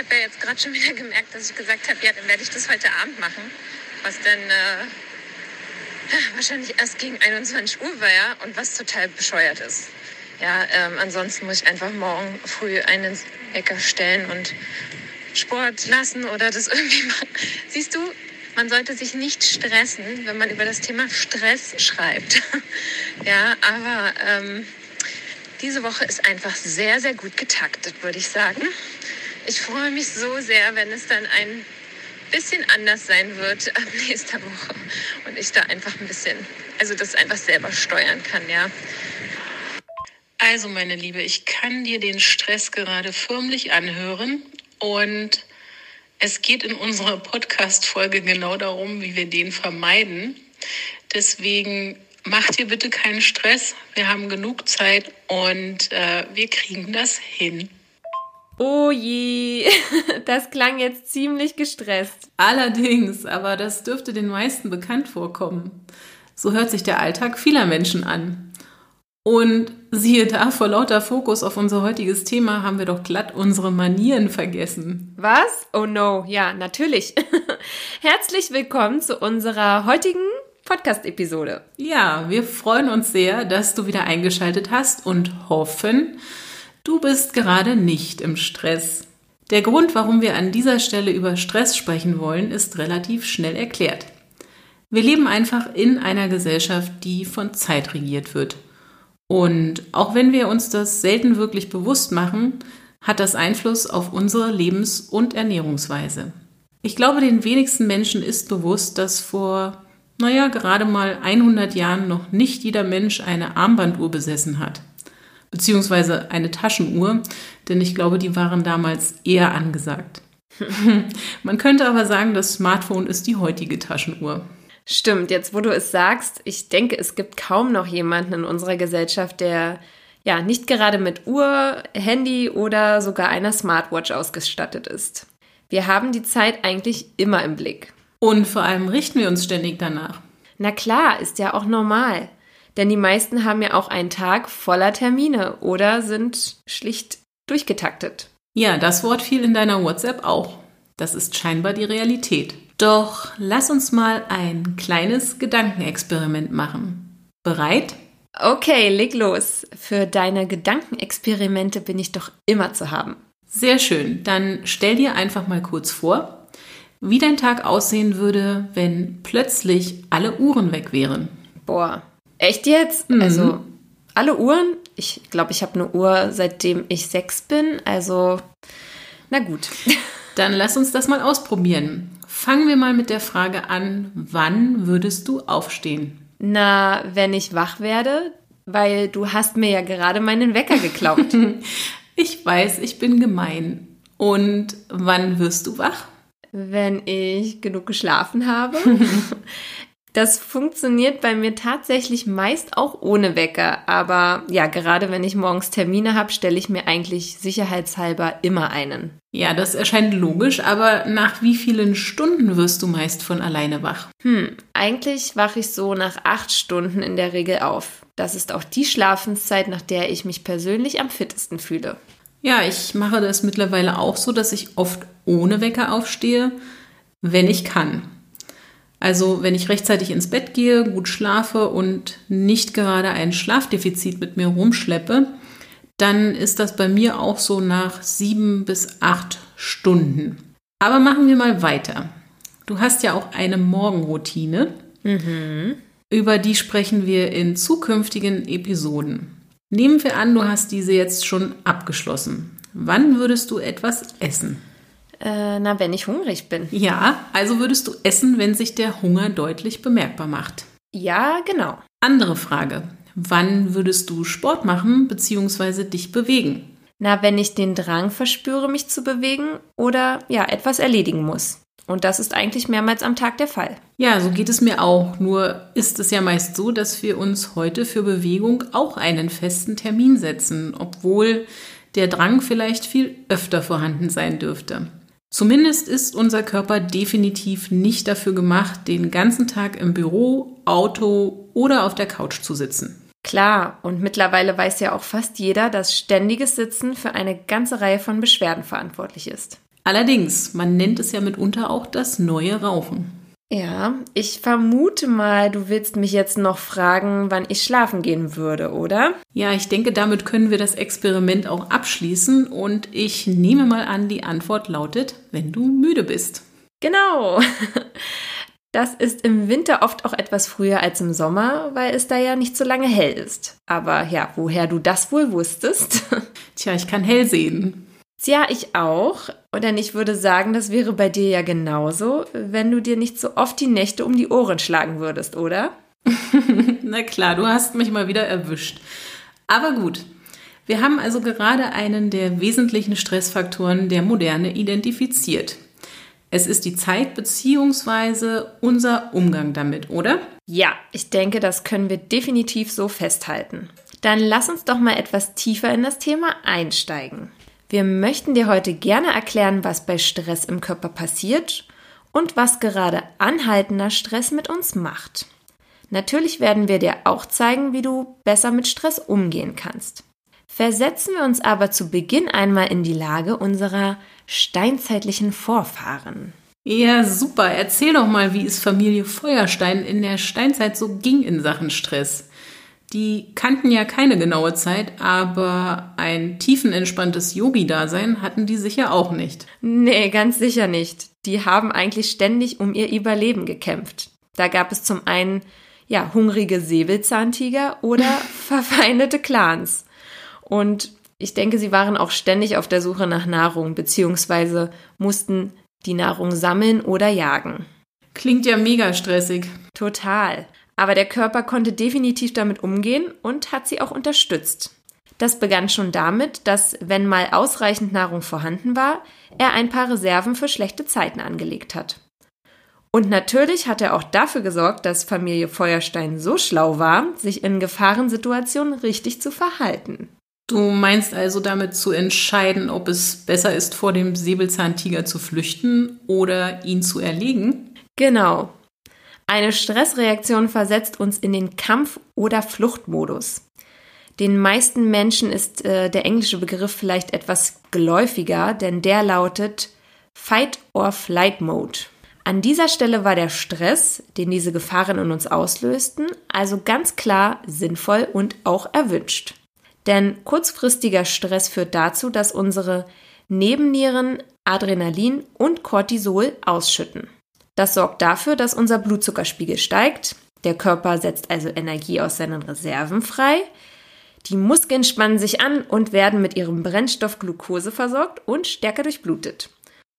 Habe ja jetzt gerade schon wieder gemerkt, dass ich gesagt habe, ja, dann werde ich das heute Abend machen. Was dann äh, wahrscheinlich erst gegen 21 Uhr wäre und was total bescheuert ist. Ja, ähm, ansonsten muss ich einfach morgen früh einen Wecker stellen und Sport lassen oder das irgendwie machen. Siehst du, man sollte sich nicht stressen, wenn man über das Thema Stress schreibt. ja, aber ähm, diese Woche ist einfach sehr, sehr gut getaktet, würde ich sagen. Ich freue mich so sehr, wenn es dann ein bisschen anders sein wird ab nächster Woche und ich da einfach ein bisschen, also das einfach selber steuern kann, ja. Also, meine Liebe, ich kann dir den Stress gerade förmlich anhören und es geht in unserer Podcast-Folge genau darum, wie wir den vermeiden. Deswegen mach dir bitte keinen Stress. Wir haben genug Zeit und äh, wir kriegen das hin. Oh je, das klang jetzt ziemlich gestresst. Allerdings, aber das dürfte den meisten bekannt vorkommen. So hört sich der Alltag vieler Menschen an. Und siehe da, vor lauter Fokus auf unser heutiges Thema haben wir doch glatt unsere Manieren vergessen. Was? Oh no, ja, natürlich. Herzlich willkommen zu unserer heutigen Podcast-Episode. Ja, wir freuen uns sehr, dass du wieder eingeschaltet hast und hoffen, Du bist gerade nicht im Stress. Der Grund, warum wir an dieser Stelle über Stress sprechen wollen, ist relativ schnell erklärt. Wir leben einfach in einer Gesellschaft, die von Zeit regiert wird. Und auch wenn wir uns das selten wirklich bewusst machen, hat das Einfluss auf unsere Lebens- und Ernährungsweise. Ich glaube, den wenigsten Menschen ist bewusst, dass vor, naja, gerade mal 100 Jahren noch nicht jeder Mensch eine Armbanduhr besessen hat beziehungsweise eine Taschenuhr, denn ich glaube, die waren damals eher angesagt. Man könnte aber sagen, das Smartphone ist die heutige Taschenuhr. Stimmt, jetzt wo du es sagst, ich denke, es gibt kaum noch jemanden in unserer Gesellschaft, der ja nicht gerade mit Uhr, Handy oder sogar einer Smartwatch ausgestattet ist. Wir haben die Zeit eigentlich immer im Blick. Und vor allem richten wir uns ständig danach. Na klar, ist ja auch normal. Denn die meisten haben ja auch einen Tag voller Termine oder sind schlicht durchgetaktet. Ja, das Wort fiel in deiner WhatsApp auch. Das ist scheinbar die Realität. Doch lass uns mal ein kleines Gedankenexperiment machen. Bereit? Okay, leg los. Für deine Gedankenexperimente bin ich doch immer zu haben. Sehr schön. Dann stell dir einfach mal kurz vor, wie dein Tag aussehen würde, wenn plötzlich alle Uhren weg wären. Boah, Echt jetzt? Mhm. Also alle Uhren? Ich glaube, ich habe eine Uhr, seitdem ich sechs bin. Also, na gut. Dann lass uns das mal ausprobieren. Fangen wir mal mit der Frage an, wann würdest du aufstehen? Na, wenn ich wach werde, weil du hast mir ja gerade meinen Wecker geklaut. ich weiß, ich bin gemein. Und wann wirst du wach? Wenn ich genug geschlafen habe. Das funktioniert bei mir tatsächlich meist auch ohne Wecker. Aber ja, gerade wenn ich morgens Termine habe, stelle ich mir eigentlich sicherheitshalber immer einen. Ja, das erscheint logisch, aber nach wie vielen Stunden wirst du meist von alleine wach? Hm, eigentlich wache ich so nach acht Stunden in der Regel auf. Das ist auch die Schlafenszeit, nach der ich mich persönlich am fittesten fühle. Ja, ich mache das mittlerweile auch so, dass ich oft ohne Wecker aufstehe, wenn ich kann. Also wenn ich rechtzeitig ins Bett gehe, gut schlafe und nicht gerade ein Schlafdefizit mit mir rumschleppe, dann ist das bei mir auch so nach sieben bis acht Stunden. Aber machen wir mal weiter. Du hast ja auch eine Morgenroutine. Mhm. Über die sprechen wir in zukünftigen Episoden. Nehmen wir an, du hast diese jetzt schon abgeschlossen. Wann würdest du etwas essen? Äh, na, wenn ich hungrig bin. Ja, also würdest du essen, wenn sich der Hunger deutlich bemerkbar macht. Ja, genau. Andere Frage. Wann würdest du Sport machen bzw. dich bewegen? Na, wenn ich den Drang verspüre, mich zu bewegen oder ja, etwas erledigen muss. Und das ist eigentlich mehrmals am Tag der Fall. Ja, so geht es mir auch. Nur ist es ja meist so, dass wir uns heute für Bewegung auch einen festen Termin setzen, obwohl der Drang vielleicht viel öfter vorhanden sein dürfte. Zumindest ist unser Körper definitiv nicht dafür gemacht, den ganzen Tag im Büro, Auto oder auf der Couch zu sitzen. Klar, und mittlerweile weiß ja auch fast jeder, dass ständiges Sitzen für eine ganze Reihe von Beschwerden verantwortlich ist. Allerdings, man nennt es ja mitunter auch das neue Rauchen. Ja, ich vermute mal, du willst mich jetzt noch fragen, wann ich schlafen gehen würde, oder? Ja, ich denke, damit können wir das Experiment auch abschließen und ich nehme mal an, die Antwort lautet, wenn du müde bist. Genau. Das ist im Winter oft auch etwas früher als im Sommer, weil es da ja nicht so lange hell ist. Aber ja, woher du das wohl wusstest? Tja, ich kann hell sehen. Tja, ich auch. Denn ich würde sagen, das wäre bei dir ja genauso, wenn du dir nicht so oft die Nächte um die Ohren schlagen würdest, oder? Na klar, du hast mich mal wieder erwischt. Aber gut. Wir haben also gerade einen der wesentlichen Stressfaktoren der Moderne identifiziert. Es ist die Zeit bzw. unser Umgang damit, oder? Ja, ich denke, das können wir definitiv so festhalten. Dann lass uns doch mal etwas tiefer in das Thema einsteigen. Wir möchten dir heute gerne erklären, was bei Stress im Körper passiert und was gerade anhaltender Stress mit uns macht. Natürlich werden wir dir auch zeigen, wie du besser mit Stress umgehen kannst. Versetzen wir uns aber zu Beginn einmal in die Lage unserer steinzeitlichen Vorfahren. Ja, super. Erzähl doch mal, wie es Familie Feuerstein in der Steinzeit so ging in Sachen Stress. Die kannten ja keine genaue Zeit, aber ein tiefenentspanntes Yogi-Dasein hatten die sicher auch nicht. Nee, ganz sicher nicht. Die haben eigentlich ständig um ihr Überleben gekämpft. Da gab es zum einen ja hungrige Säbelzahntiger oder verfeindete Clans. Und ich denke, sie waren auch ständig auf der Suche nach Nahrung, beziehungsweise mussten die Nahrung sammeln oder jagen. Klingt ja mega stressig. Total. Aber der Körper konnte definitiv damit umgehen und hat sie auch unterstützt. Das begann schon damit, dass, wenn mal ausreichend Nahrung vorhanden war, er ein paar Reserven für schlechte Zeiten angelegt hat. Und natürlich hat er auch dafür gesorgt, dass Familie Feuerstein so schlau war, sich in Gefahrensituationen richtig zu verhalten. Du meinst also damit zu entscheiden, ob es besser ist, vor dem Säbelzahntiger zu flüchten oder ihn zu erlegen? Genau. Eine Stressreaktion versetzt uns in den Kampf- oder Fluchtmodus. Den meisten Menschen ist äh, der englische Begriff vielleicht etwas geläufiger, denn der lautet Fight or Flight Mode. An dieser Stelle war der Stress, den diese Gefahren in uns auslösten, also ganz klar sinnvoll und auch erwünscht. Denn kurzfristiger Stress führt dazu, dass unsere Nebennieren Adrenalin und Cortisol ausschütten. Das sorgt dafür, dass unser Blutzuckerspiegel steigt. Der Körper setzt also Energie aus seinen Reserven frei. Die Muskeln spannen sich an und werden mit ihrem Brennstoff Glucose versorgt und stärker durchblutet.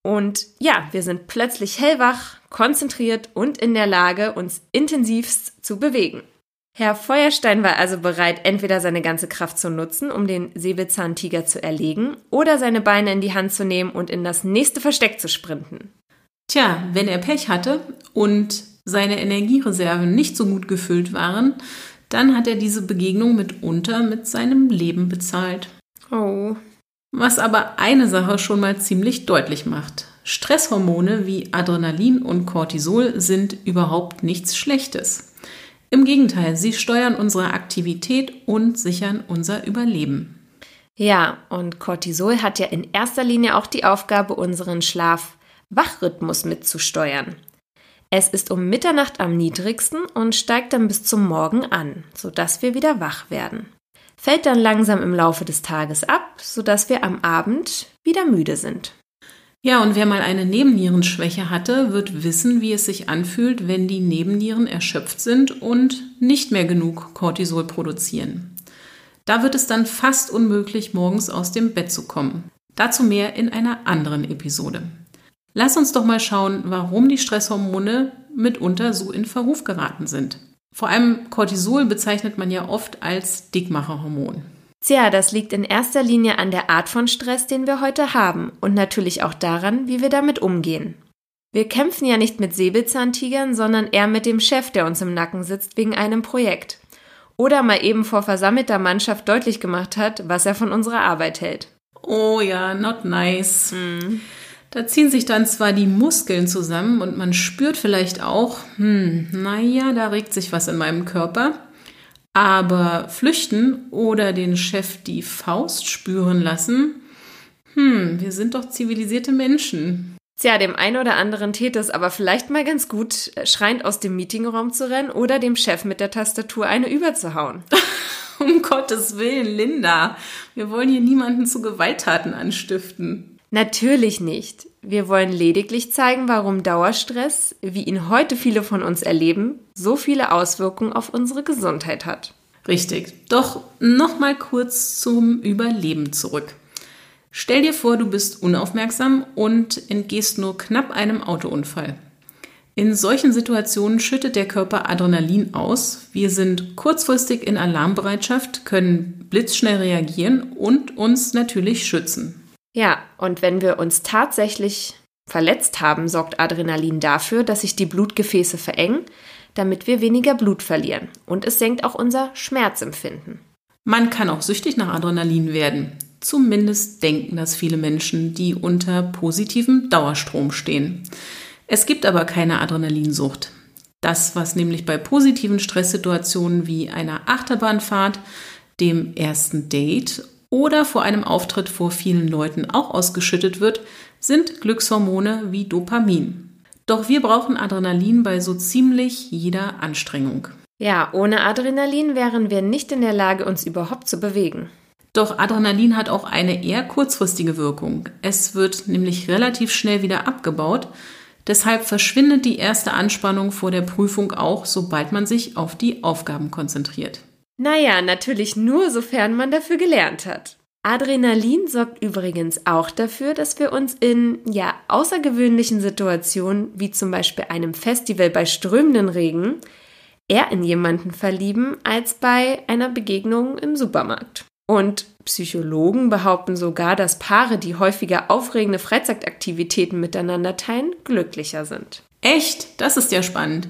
Und ja, wir sind plötzlich hellwach, konzentriert und in der Lage, uns intensivst zu bewegen. Herr Feuerstein war also bereit, entweder seine ganze Kraft zu nutzen, um den Säbelzahntiger zu erlegen, oder seine Beine in die Hand zu nehmen und in das nächste Versteck zu sprinten. Tja, wenn er Pech hatte und seine Energiereserven nicht so gut gefüllt waren, dann hat er diese Begegnung mitunter mit seinem Leben bezahlt. Oh. Was aber eine Sache schon mal ziemlich deutlich macht. Stresshormone wie Adrenalin und Cortisol sind überhaupt nichts Schlechtes. Im Gegenteil, sie steuern unsere Aktivität und sichern unser Überleben. Ja, und Cortisol hat ja in erster Linie auch die Aufgabe, unseren Schlaf Wachrhythmus mitzusteuern. Es ist um Mitternacht am niedrigsten und steigt dann bis zum Morgen an, sodass wir wieder wach werden. Fällt dann langsam im Laufe des Tages ab, sodass wir am Abend wieder müde sind. Ja, und wer mal eine Nebennierenschwäche hatte, wird wissen, wie es sich anfühlt, wenn die Nebennieren erschöpft sind und nicht mehr genug Cortisol produzieren. Da wird es dann fast unmöglich, morgens aus dem Bett zu kommen. Dazu mehr in einer anderen Episode. Lass uns doch mal schauen, warum die Stresshormone mitunter so in Verruf geraten sind. Vor allem Cortisol bezeichnet man ja oft als Dickmacherhormon. Tja, das liegt in erster Linie an der Art von Stress, den wir heute haben und natürlich auch daran, wie wir damit umgehen. Wir kämpfen ja nicht mit Säbelzahntigern, sondern eher mit dem Chef, der uns im Nacken sitzt wegen einem Projekt. Oder mal eben vor versammelter Mannschaft deutlich gemacht hat, was er von unserer Arbeit hält. Oh ja, not nice. Hm. Da ziehen sich dann zwar die Muskeln zusammen und man spürt vielleicht auch, hm, naja, da regt sich was in meinem Körper. Aber flüchten oder den Chef die Faust spüren lassen, hm, wir sind doch zivilisierte Menschen. Tja, dem einen oder anderen täte es aber vielleicht mal ganz gut, schreiend aus dem Meetingraum zu rennen oder dem Chef mit der Tastatur eine überzuhauen. um Gottes Willen, Linda. Wir wollen hier niemanden zu Gewalttaten anstiften. Natürlich nicht. Wir wollen lediglich zeigen, warum Dauerstress, wie ihn heute viele von uns erleben, so viele Auswirkungen auf unsere Gesundheit hat. Richtig. Doch nochmal kurz zum Überleben zurück. Stell dir vor, du bist unaufmerksam und entgehst nur knapp einem Autounfall. In solchen Situationen schüttet der Körper Adrenalin aus. Wir sind kurzfristig in Alarmbereitschaft, können blitzschnell reagieren und uns natürlich schützen. Ja, und wenn wir uns tatsächlich verletzt haben, sorgt Adrenalin dafür, dass sich die Blutgefäße verengen, damit wir weniger Blut verlieren. Und es senkt auch unser Schmerzempfinden. Man kann auch süchtig nach Adrenalin werden. Zumindest denken das viele Menschen, die unter positivem Dauerstrom stehen. Es gibt aber keine Adrenalinsucht. Das, was nämlich bei positiven Stresssituationen wie einer Achterbahnfahrt, dem ersten Date oder vor einem Auftritt vor vielen Leuten auch ausgeschüttet wird, sind Glückshormone wie Dopamin. Doch wir brauchen Adrenalin bei so ziemlich jeder Anstrengung. Ja, ohne Adrenalin wären wir nicht in der Lage, uns überhaupt zu bewegen. Doch Adrenalin hat auch eine eher kurzfristige Wirkung. Es wird nämlich relativ schnell wieder abgebaut. Deshalb verschwindet die erste Anspannung vor der Prüfung auch, sobald man sich auf die Aufgaben konzentriert. Naja, natürlich nur, sofern man dafür gelernt hat. Adrenalin sorgt übrigens auch dafür, dass wir uns in ja außergewöhnlichen Situationen, wie zum Beispiel einem Festival bei strömenden Regen, eher in jemanden verlieben als bei einer Begegnung im Supermarkt. Und Psychologen behaupten sogar, dass Paare, die häufiger aufregende Freizeitaktivitäten miteinander teilen, glücklicher sind. Echt? Das ist ja spannend.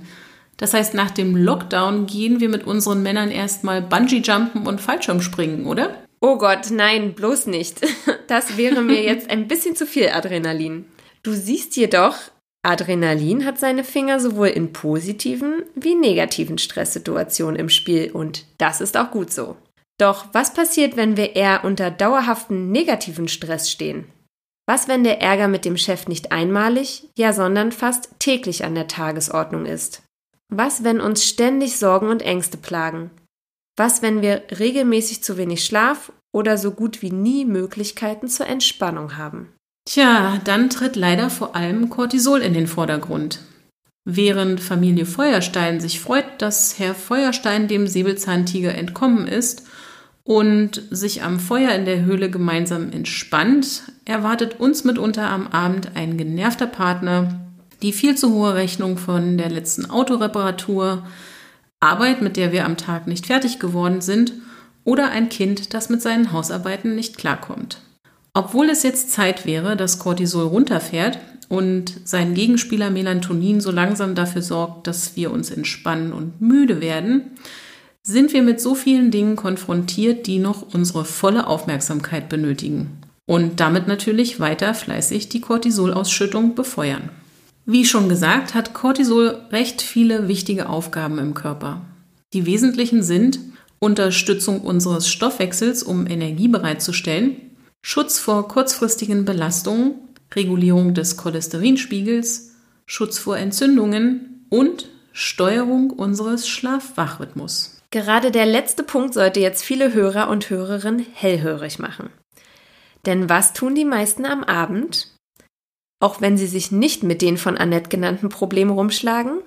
Das heißt, nach dem Lockdown gehen wir mit unseren Männern erstmal Bungee-Jumpen und Fallschirmspringen, oder? Oh Gott, nein, bloß nicht. Das wäre mir jetzt ein bisschen zu viel Adrenalin. Du siehst jedoch, Adrenalin hat seine Finger sowohl in positiven wie negativen Stresssituationen im Spiel und das ist auch gut so. Doch was passiert, wenn wir eher unter dauerhaften negativen Stress stehen? Was, wenn der Ärger mit dem Chef nicht einmalig, ja, sondern fast täglich an der Tagesordnung ist? Was, wenn uns ständig Sorgen und Ängste plagen? Was, wenn wir regelmäßig zu wenig Schlaf oder so gut wie nie Möglichkeiten zur Entspannung haben? Tja, dann tritt leider vor allem Cortisol in den Vordergrund. Während Familie Feuerstein sich freut, dass Herr Feuerstein dem Säbelzahntiger entkommen ist und sich am Feuer in der Höhle gemeinsam entspannt, erwartet uns mitunter am Abend ein genervter Partner, die viel zu hohe Rechnung von der letzten Autoreparatur, Arbeit, mit der wir am Tag nicht fertig geworden sind, oder ein Kind, das mit seinen Hausarbeiten nicht klarkommt. Obwohl es jetzt Zeit wäre, dass Cortisol runterfährt und sein Gegenspieler Melatonin so langsam dafür sorgt, dass wir uns entspannen und müde werden, sind wir mit so vielen Dingen konfrontiert, die noch unsere volle Aufmerksamkeit benötigen und damit natürlich weiter fleißig die Cortisolausschüttung befeuern. Wie schon gesagt, hat Cortisol recht viele wichtige Aufgaben im Körper. Die wesentlichen sind Unterstützung unseres Stoffwechsels, um Energie bereitzustellen, Schutz vor kurzfristigen Belastungen, Regulierung des Cholesterinspiegels, Schutz vor Entzündungen und Steuerung unseres Schlaf-Wach-Rhythmus. Gerade der letzte Punkt sollte jetzt viele Hörer und Hörerinnen hellhörig machen. Denn was tun die meisten am Abend? Auch wenn sie sich nicht mit den von Annette genannten Problemen rumschlagen?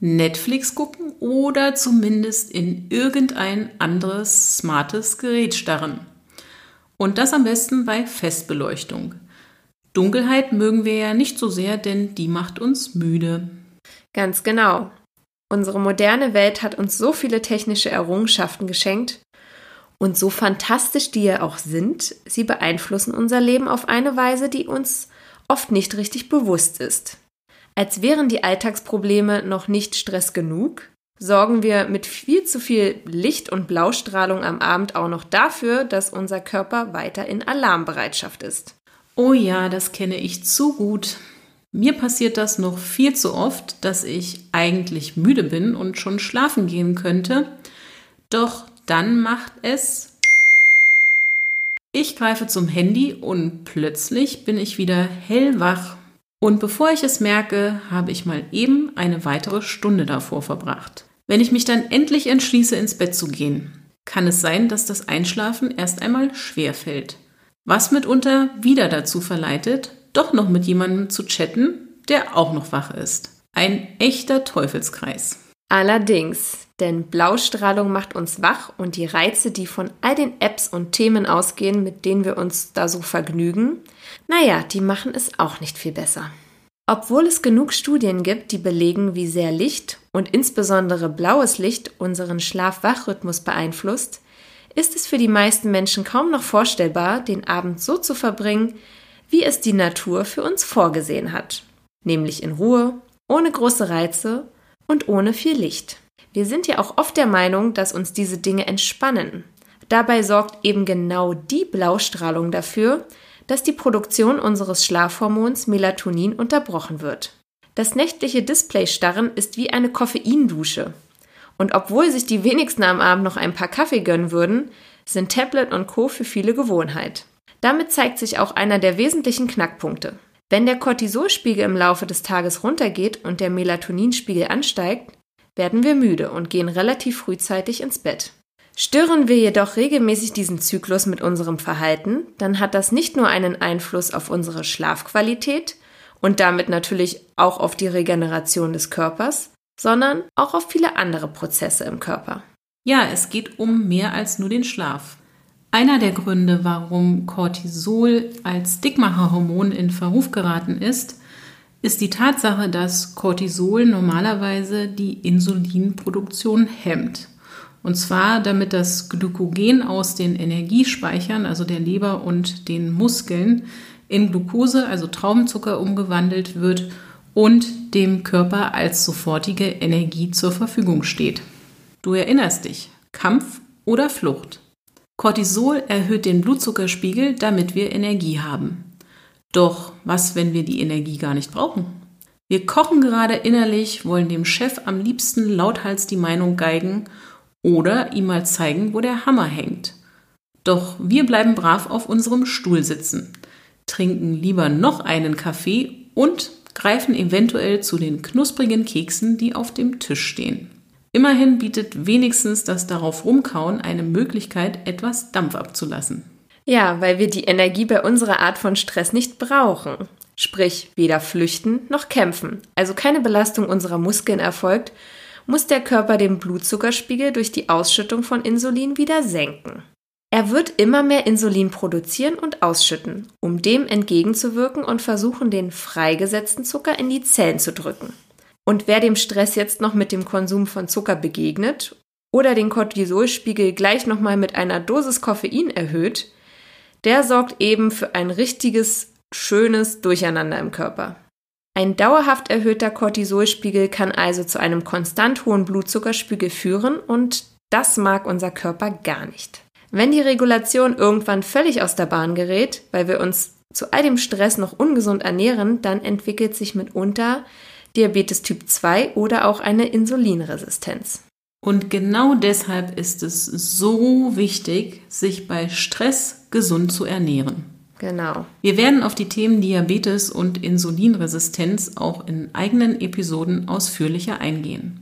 Netflix gucken oder zumindest in irgendein anderes smartes Gerät starren. Und das am besten bei Festbeleuchtung. Dunkelheit mögen wir ja nicht so sehr, denn die macht uns müde. Ganz genau. Unsere moderne Welt hat uns so viele technische Errungenschaften geschenkt. Und so fantastisch die ja auch sind, sie beeinflussen unser Leben auf eine Weise, die uns oft nicht richtig bewusst ist. Als wären die Alltagsprobleme noch nicht Stress genug, sorgen wir mit viel zu viel Licht- und Blaustrahlung am Abend auch noch dafür, dass unser Körper weiter in Alarmbereitschaft ist. Oh ja, das kenne ich zu gut. Mir passiert das noch viel zu oft, dass ich eigentlich müde bin und schon schlafen gehen könnte. Doch dann macht es. Ich greife zum Handy und plötzlich bin ich wieder hellwach. Und bevor ich es merke, habe ich mal eben eine weitere Stunde davor verbracht. Wenn ich mich dann endlich entschließe, ins Bett zu gehen, kann es sein, dass das Einschlafen erst einmal schwer fällt. Was mitunter wieder dazu verleitet, doch noch mit jemandem zu chatten, der auch noch wach ist. Ein echter Teufelskreis. Allerdings, denn Blaustrahlung macht uns wach und die Reize, die von all den Apps und Themen ausgehen, mit denen wir uns da so vergnügen, naja, die machen es auch nicht viel besser. Obwohl es genug Studien gibt, die belegen, wie sehr Licht und insbesondere blaues Licht unseren Schlaf-Wach-Rhythmus beeinflusst, ist es für die meisten Menschen kaum noch vorstellbar, den Abend so zu verbringen, wie es die Natur für uns vorgesehen hat, nämlich in Ruhe, ohne große Reize und ohne viel Licht. Wir sind ja auch oft der Meinung, dass uns diese Dinge entspannen. Dabei sorgt eben genau die Blaustrahlung dafür, dass die Produktion unseres Schlafhormons Melatonin unterbrochen wird. Das nächtliche Displaystarren ist wie eine Koffeindusche. Und obwohl sich die wenigsten am Abend noch ein paar Kaffee gönnen würden, sind Tablet und Co. für viele Gewohnheit. Damit zeigt sich auch einer der wesentlichen Knackpunkte. Wenn der Cortisolspiegel im Laufe des Tages runtergeht und der Melatoninspiegel ansteigt, werden wir müde und gehen relativ frühzeitig ins Bett. Stören wir jedoch regelmäßig diesen Zyklus mit unserem Verhalten, dann hat das nicht nur einen Einfluss auf unsere Schlafqualität und damit natürlich auch auf die Regeneration des Körpers, sondern auch auf viele andere Prozesse im Körper. Ja, es geht um mehr als nur den Schlaf. Einer der Gründe, warum Cortisol als Dickmacherhormon in Verruf geraten ist, ist die Tatsache, dass Cortisol normalerweise die Insulinproduktion hemmt. Und zwar, damit das Glykogen aus den Energiespeichern, also der Leber und den Muskeln, in Glucose, also Traubenzucker, umgewandelt wird und dem Körper als sofortige Energie zur Verfügung steht. Du erinnerst dich, Kampf oder Flucht. Cortisol erhöht den Blutzuckerspiegel, damit wir Energie haben. Doch was, wenn wir die Energie gar nicht brauchen? Wir kochen gerade innerlich, wollen dem Chef am liebsten lauthals die Meinung geigen oder ihm mal zeigen, wo der Hammer hängt. Doch wir bleiben brav auf unserem Stuhl sitzen, trinken lieber noch einen Kaffee und greifen eventuell zu den knusprigen Keksen, die auf dem Tisch stehen. Immerhin bietet wenigstens das darauf rumkauen eine Möglichkeit, etwas Dampf abzulassen. Ja, weil wir die Energie bei unserer Art von Stress nicht brauchen. Sprich, weder flüchten noch kämpfen. Also keine Belastung unserer Muskeln erfolgt, muss der Körper den Blutzuckerspiegel durch die Ausschüttung von Insulin wieder senken. Er wird immer mehr Insulin produzieren und ausschütten, um dem entgegenzuwirken und versuchen, den freigesetzten Zucker in die Zellen zu drücken. Und wer dem Stress jetzt noch mit dem Konsum von Zucker begegnet oder den Cortisolspiegel gleich nochmal mit einer Dosis Koffein erhöht, der sorgt eben für ein richtiges, schönes Durcheinander im Körper. Ein dauerhaft erhöhter Cortisolspiegel kann also zu einem konstant hohen Blutzuckerspiegel führen und das mag unser Körper gar nicht. Wenn die Regulation irgendwann völlig aus der Bahn gerät, weil wir uns zu all dem Stress noch ungesund ernähren, dann entwickelt sich mitunter Diabetes Typ 2 oder auch eine Insulinresistenz. Und genau deshalb ist es so wichtig, sich bei Stress gesund zu ernähren. Genau. Wir werden auf die Themen Diabetes und Insulinresistenz auch in eigenen Episoden ausführlicher eingehen.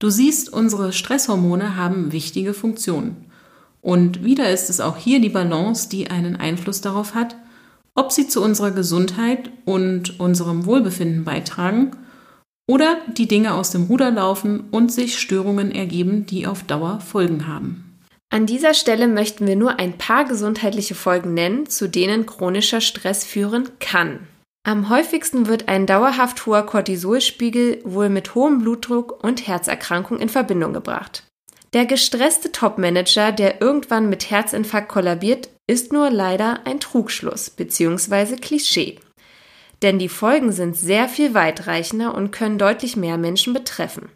Du siehst, unsere Stresshormone haben wichtige Funktionen. Und wieder ist es auch hier die Balance, die einen Einfluss darauf hat, ob sie zu unserer Gesundheit und unserem Wohlbefinden beitragen oder die Dinge aus dem Ruder laufen und sich Störungen ergeben, die auf Dauer Folgen haben. An dieser Stelle möchten wir nur ein paar gesundheitliche Folgen nennen, zu denen chronischer Stress führen kann. Am häufigsten wird ein dauerhaft hoher Cortisolspiegel wohl mit hohem Blutdruck und Herzerkrankung in Verbindung gebracht. Der gestresste Topmanager, der irgendwann mit Herzinfarkt kollabiert, ist nur leider ein Trugschluss bzw. Klischee. Denn die Folgen sind sehr viel weitreichender und können deutlich mehr Menschen betreffen.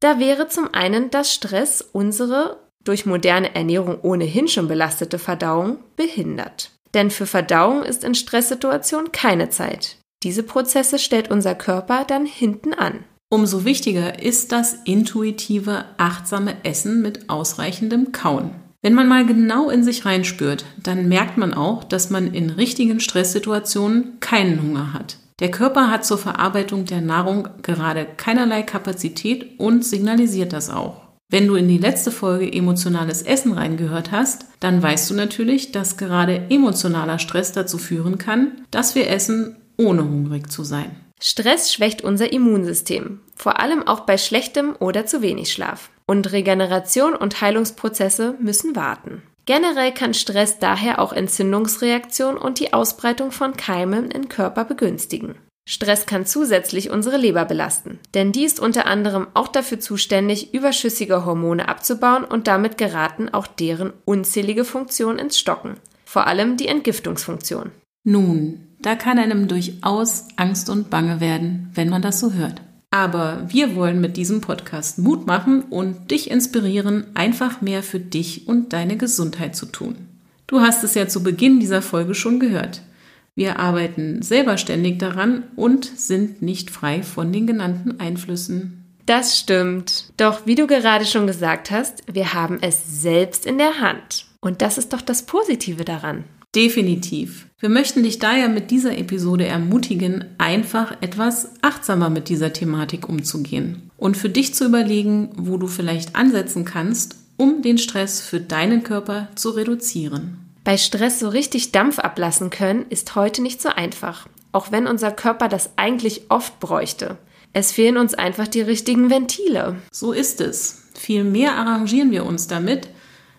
Da wäre zum einen, dass Stress unsere durch moderne Ernährung ohnehin schon belastete Verdauung behindert. Denn für Verdauung ist in Stresssituationen keine Zeit. Diese Prozesse stellt unser Körper dann hinten an. Umso wichtiger ist das intuitive, achtsame Essen mit ausreichendem Kauen. Wenn man mal genau in sich reinspürt, dann merkt man auch, dass man in richtigen Stresssituationen keinen Hunger hat. Der Körper hat zur Verarbeitung der Nahrung gerade keinerlei Kapazität und signalisiert das auch. Wenn du in die letzte Folge emotionales Essen reingehört hast, dann weißt du natürlich, dass gerade emotionaler Stress dazu führen kann, dass wir essen, ohne hungrig zu sein. Stress schwächt unser Immunsystem, vor allem auch bei schlechtem oder zu wenig Schlaf. Und Regeneration und Heilungsprozesse müssen warten. Generell kann Stress daher auch Entzündungsreaktionen und die Ausbreitung von Keimen im Körper begünstigen. Stress kann zusätzlich unsere Leber belasten, denn die ist unter anderem auch dafür zuständig, überschüssige Hormone abzubauen und damit geraten auch deren unzählige Funktionen ins Stocken, vor allem die Entgiftungsfunktion. Nun, da kann einem durchaus Angst und Bange werden, wenn man das so hört. Aber wir wollen mit diesem Podcast Mut machen und dich inspirieren, einfach mehr für dich und deine Gesundheit zu tun. Du hast es ja zu Beginn dieser Folge schon gehört. Wir arbeiten selber ständig daran und sind nicht frei von den genannten Einflüssen. Das stimmt. Doch wie du gerade schon gesagt hast, wir haben es selbst in der Hand. Und das ist doch das Positive daran. Definitiv. Wir möchten dich daher mit dieser Episode ermutigen, einfach etwas achtsamer mit dieser Thematik umzugehen und für dich zu überlegen, wo du vielleicht ansetzen kannst, um den Stress für deinen Körper zu reduzieren. Bei Stress so richtig Dampf ablassen können, ist heute nicht so einfach, auch wenn unser Körper das eigentlich oft bräuchte. Es fehlen uns einfach die richtigen Ventile. So ist es. Vielmehr arrangieren wir uns damit,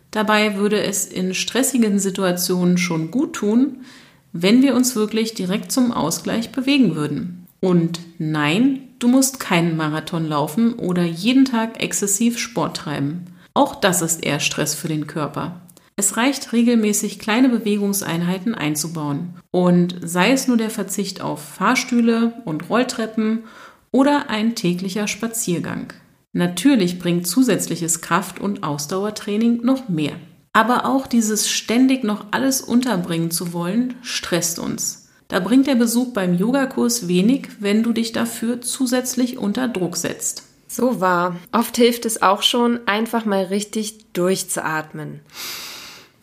Dabei würde es in stressigen Situationen schon gut tun, wenn wir uns wirklich direkt zum Ausgleich bewegen würden. Und nein, du musst keinen Marathon laufen oder jeden Tag exzessiv Sport treiben. Auch das ist eher Stress für den Körper. Es reicht regelmäßig kleine Bewegungseinheiten einzubauen. Und sei es nur der Verzicht auf Fahrstühle und Rolltreppen oder ein täglicher Spaziergang. Natürlich bringt zusätzliches Kraft- und Ausdauertraining noch mehr. Aber auch dieses ständig noch alles unterbringen zu wollen, stresst uns. Da bringt der Besuch beim Yogakurs wenig, wenn du dich dafür zusätzlich unter Druck setzt. So wahr. Oft hilft es auch schon, einfach mal richtig durchzuatmen.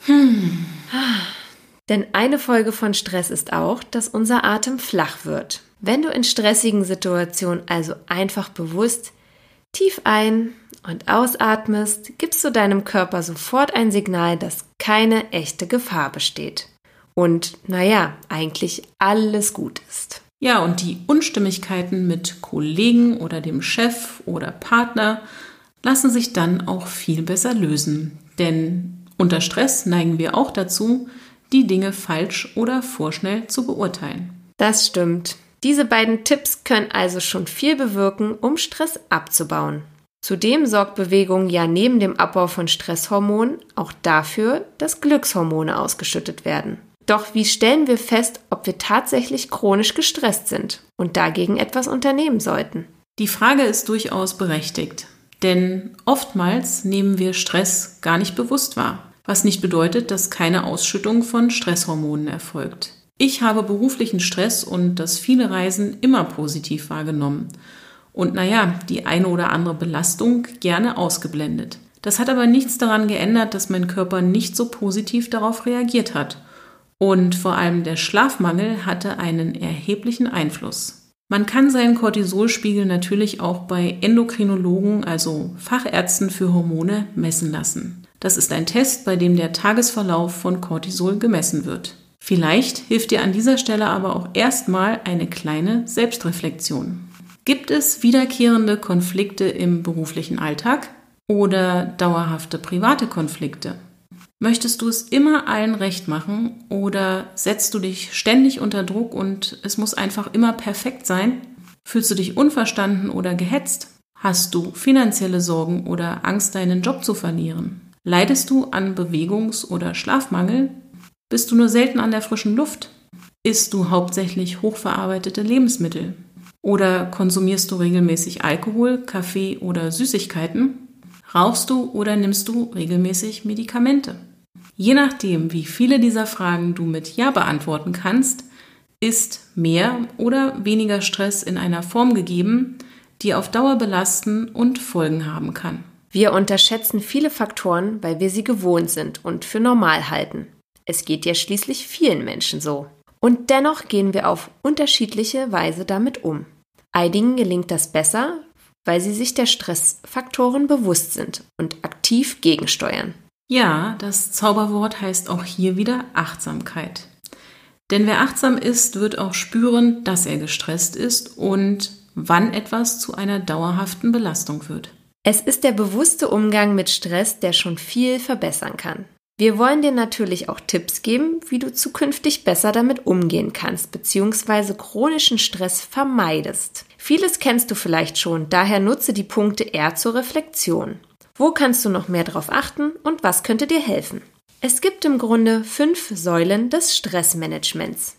Hm. Denn eine Folge von Stress ist auch, dass unser Atem flach wird. Wenn du in stressigen Situationen also einfach bewusst tief ein und ausatmest, gibst du deinem Körper sofort ein Signal, dass keine echte Gefahr besteht. Und naja, eigentlich alles gut ist. Ja, und die Unstimmigkeiten mit Kollegen oder dem Chef oder Partner lassen sich dann auch viel besser lösen. Denn unter Stress neigen wir auch dazu, die Dinge falsch oder vorschnell zu beurteilen. Das stimmt. Diese beiden Tipps können also schon viel bewirken, um Stress abzubauen. Zudem sorgt Bewegung ja neben dem Abbau von Stresshormonen auch dafür, dass Glückshormone ausgeschüttet werden. Doch wie stellen wir fest, ob wir tatsächlich chronisch gestresst sind und dagegen etwas unternehmen sollten? Die Frage ist durchaus berechtigt, denn oftmals nehmen wir Stress gar nicht bewusst wahr, was nicht bedeutet, dass keine Ausschüttung von Stresshormonen erfolgt. Ich habe beruflichen Stress und das viele Reisen immer positiv wahrgenommen. Und naja, die eine oder andere Belastung gerne ausgeblendet. Das hat aber nichts daran geändert, dass mein Körper nicht so positiv darauf reagiert hat. Und vor allem der Schlafmangel hatte einen erheblichen Einfluss. Man kann seinen Cortisolspiegel natürlich auch bei Endokrinologen, also Fachärzten für Hormone, messen lassen. Das ist ein Test, bei dem der Tagesverlauf von Cortisol gemessen wird. Vielleicht hilft dir an dieser Stelle aber auch erstmal eine kleine Selbstreflexion. Gibt es wiederkehrende Konflikte im beruflichen Alltag oder dauerhafte private Konflikte? Möchtest du es immer allen recht machen oder setzt du dich ständig unter Druck und es muss einfach immer perfekt sein? Fühlst du dich unverstanden oder gehetzt? Hast du finanzielle Sorgen oder Angst, deinen Job zu verlieren? Leidest du an Bewegungs- oder Schlafmangel? Bist du nur selten an der frischen Luft? Isst du hauptsächlich hochverarbeitete Lebensmittel? Oder konsumierst du regelmäßig Alkohol, Kaffee oder Süßigkeiten? Rauchst du oder nimmst du regelmäßig Medikamente? Je nachdem, wie viele dieser Fragen du mit Ja beantworten kannst, ist mehr oder weniger Stress in einer Form gegeben, die auf Dauer belasten und Folgen haben kann. Wir unterschätzen viele Faktoren, weil wir sie gewohnt sind und für normal halten. Es geht ja schließlich vielen Menschen so. Und dennoch gehen wir auf unterschiedliche Weise damit um. Einigen gelingt das besser, weil sie sich der Stressfaktoren bewusst sind und aktiv gegensteuern. Ja, das Zauberwort heißt auch hier wieder Achtsamkeit. Denn wer achtsam ist, wird auch spüren, dass er gestresst ist und wann etwas zu einer dauerhaften Belastung wird. Es ist der bewusste Umgang mit Stress, der schon viel verbessern kann. Wir wollen dir natürlich auch Tipps geben, wie du zukünftig besser damit umgehen kannst bzw. chronischen Stress vermeidest. Vieles kennst du vielleicht schon, daher nutze die Punkte eher zur Reflexion. Wo kannst du noch mehr darauf achten und was könnte dir helfen? Es gibt im Grunde fünf Säulen des Stressmanagements.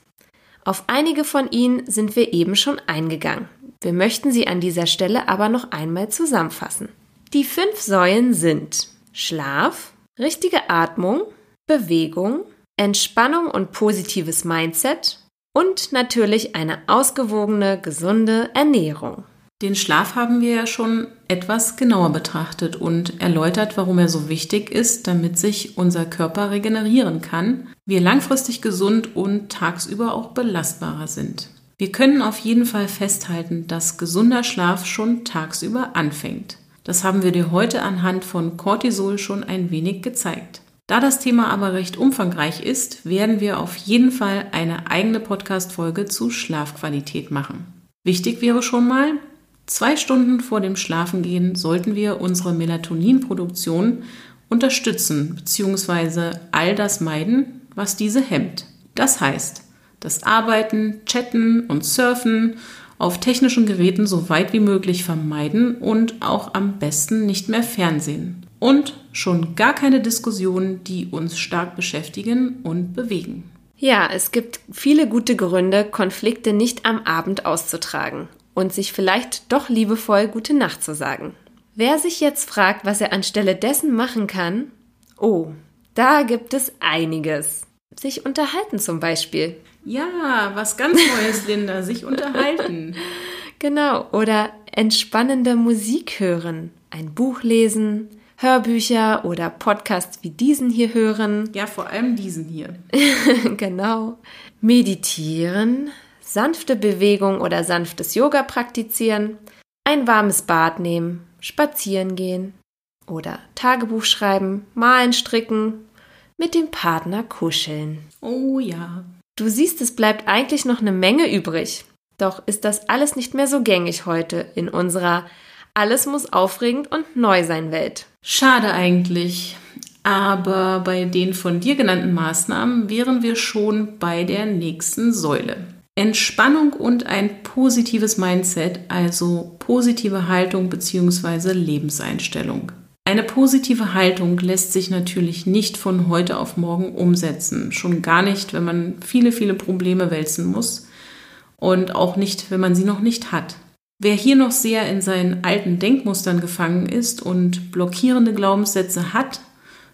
Auf einige von ihnen sind wir eben schon eingegangen. Wir möchten sie an dieser Stelle aber noch einmal zusammenfassen. Die fünf Säulen sind Schlaf, richtige Atmung, Bewegung, Entspannung und positives Mindset und natürlich eine ausgewogene, gesunde Ernährung. Den Schlaf haben wir ja schon etwas genauer betrachtet und erläutert, warum er so wichtig ist, damit sich unser Körper regenerieren kann, wir langfristig gesund und tagsüber auch belastbarer sind. Wir können auf jeden Fall festhalten, dass gesunder Schlaf schon tagsüber anfängt. Das haben wir dir heute anhand von Cortisol schon ein wenig gezeigt. Da das Thema aber recht umfangreich ist, werden wir auf jeden Fall eine eigene Podcast-Folge zu Schlafqualität machen. Wichtig wäre schon mal, Zwei Stunden vor dem Schlafengehen sollten wir unsere Melatoninproduktion unterstützen bzw. all das meiden, was diese hemmt. Das heißt, das Arbeiten, Chatten und Surfen auf technischen Geräten so weit wie möglich vermeiden und auch am besten nicht mehr Fernsehen. Und schon gar keine Diskussionen, die uns stark beschäftigen und bewegen. Ja, es gibt viele gute Gründe, Konflikte nicht am Abend auszutragen und sich vielleicht doch liebevoll gute Nacht zu sagen. Wer sich jetzt fragt, was er anstelle dessen machen kann, oh, da gibt es einiges. Sich unterhalten zum Beispiel. Ja, was ganz Neues, Linda, sich unterhalten. Genau, oder entspannende Musik hören, ein Buch lesen, Hörbücher oder Podcasts wie diesen hier hören. Ja, vor allem diesen hier. genau. Meditieren, sanfte Bewegung oder sanftes Yoga praktizieren, ein warmes Bad nehmen, spazieren gehen oder Tagebuch schreiben, malen, stricken, mit dem Partner kuscheln. Oh ja. Du siehst, es bleibt eigentlich noch eine Menge übrig. Doch ist das alles nicht mehr so gängig heute in unserer alles muss aufregend und neu sein Welt. Schade eigentlich. Aber bei den von dir genannten Maßnahmen wären wir schon bei der nächsten Säule. Entspannung und ein positives Mindset, also positive Haltung bzw. Lebenseinstellung. Eine positive Haltung lässt sich natürlich nicht von heute auf morgen umsetzen, schon gar nicht, wenn man viele, viele Probleme wälzen muss und auch nicht, wenn man sie noch nicht hat. Wer hier noch sehr in seinen alten Denkmustern gefangen ist und blockierende Glaubenssätze hat,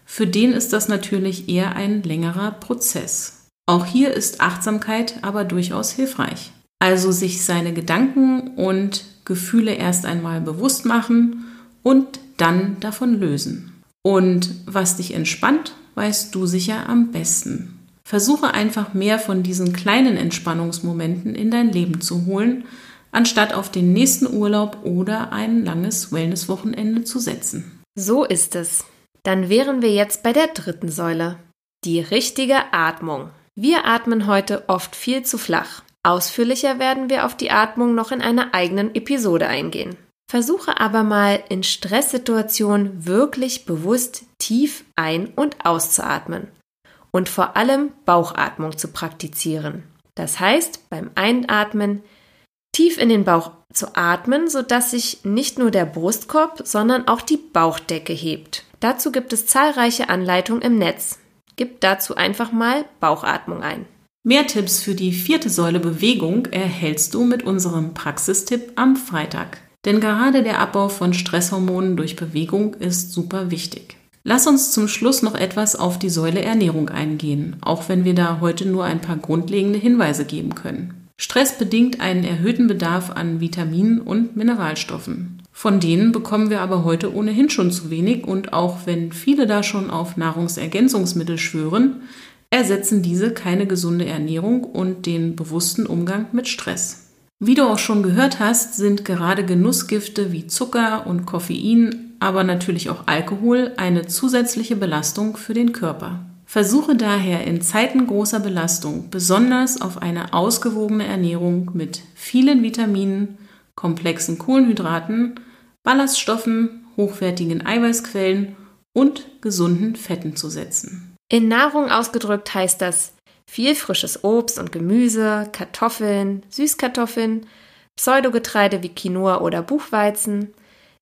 für den ist das natürlich eher ein längerer Prozess. Auch hier ist Achtsamkeit aber durchaus hilfreich. Also sich seine Gedanken und Gefühle erst einmal bewusst machen und dann davon lösen. Und was dich entspannt, weißt du sicher am besten. Versuche einfach mehr von diesen kleinen Entspannungsmomenten in dein Leben zu holen, anstatt auf den nächsten Urlaub oder ein langes Wellnesswochenende zu setzen. So ist es. Dann wären wir jetzt bei der dritten Säule, die richtige Atmung. Wir atmen heute oft viel zu flach. Ausführlicher werden wir auf die Atmung noch in einer eigenen Episode eingehen. Versuche aber mal in Stresssituationen wirklich bewusst tief ein- und auszuatmen und vor allem Bauchatmung zu praktizieren. Das heißt, beim Einatmen tief in den Bauch zu atmen, sodass sich nicht nur der Brustkorb, sondern auch die Bauchdecke hebt. Dazu gibt es zahlreiche Anleitungen im Netz. Gib dazu einfach mal Bauchatmung ein. Mehr Tipps für die vierte Säule Bewegung erhältst du mit unserem Praxistipp am Freitag. Denn gerade der Abbau von Stresshormonen durch Bewegung ist super wichtig. Lass uns zum Schluss noch etwas auf die Säule Ernährung eingehen, auch wenn wir da heute nur ein paar grundlegende Hinweise geben können. Stress bedingt einen erhöhten Bedarf an Vitaminen und Mineralstoffen. Von denen bekommen wir aber heute ohnehin schon zu wenig und auch wenn viele da schon auf Nahrungsergänzungsmittel schwören, ersetzen diese keine gesunde Ernährung und den bewussten Umgang mit Stress. Wie du auch schon gehört hast, sind gerade Genussgifte wie Zucker und Koffein, aber natürlich auch Alkohol eine zusätzliche Belastung für den Körper. Versuche daher in Zeiten großer Belastung besonders auf eine ausgewogene Ernährung mit vielen Vitaminen, komplexen Kohlenhydraten, Ballaststoffen, hochwertigen Eiweißquellen und gesunden Fetten zu setzen. In Nahrung ausgedrückt heißt das viel frisches Obst und Gemüse, Kartoffeln, Süßkartoffeln, Pseudogetreide wie Quinoa oder Buchweizen,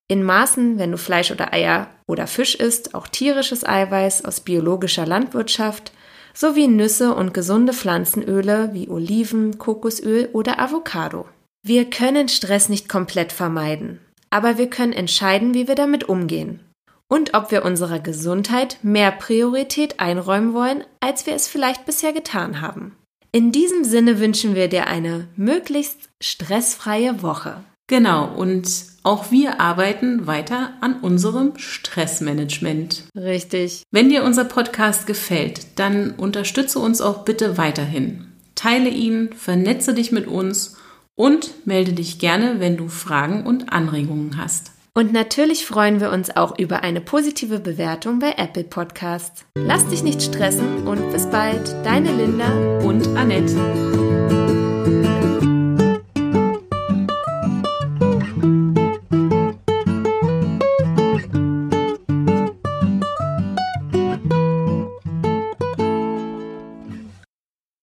in Maßen, wenn du Fleisch oder Eier oder Fisch isst, auch tierisches Eiweiß aus biologischer Landwirtschaft sowie Nüsse und gesunde Pflanzenöle wie Oliven, Kokosöl oder Avocado. Wir können Stress nicht komplett vermeiden, aber wir können entscheiden, wie wir damit umgehen und ob wir unserer Gesundheit mehr Priorität einräumen wollen, als wir es vielleicht bisher getan haben. In diesem Sinne wünschen wir dir eine möglichst stressfreie Woche. Genau, und auch wir arbeiten weiter an unserem Stressmanagement. Richtig. Wenn dir unser Podcast gefällt, dann unterstütze uns auch bitte weiterhin. Teile ihn, vernetze dich mit uns und melde dich gerne, wenn du Fragen und Anregungen hast. Und natürlich freuen wir uns auch über eine positive Bewertung bei Apple Podcasts. Lass dich nicht stressen und bis bald, deine Linda und Annette.